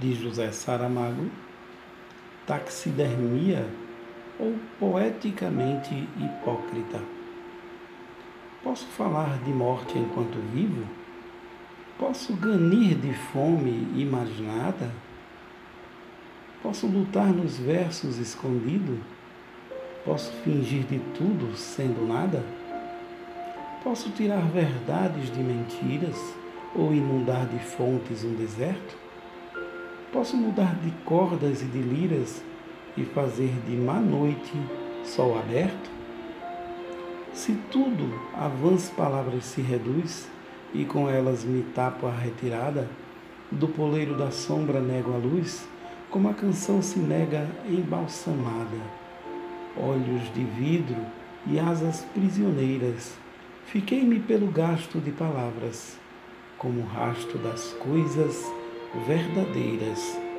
de José Saramago, taxidermia ou poeticamente hipócrita. Posso falar de morte enquanto vivo? Posso ganir de fome imaginada? Posso lutar nos versos escondido? Posso fingir de tudo sendo nada? Posso tirar verdades de mentiras ou inundar de fontes um deserto? Posso mudar de cordas e de liras e fazer de má noite sol aberto? Se tudo a vãs palavras se reduz e com elas me tapo a retirada, do poleiro da sombra nego a luz, como a canção se nega embalsamada. Olhos de vidro e asas prisioneiras, fiquei-me pelo gasto de palavras, como o rasto das coisas verdadeiras.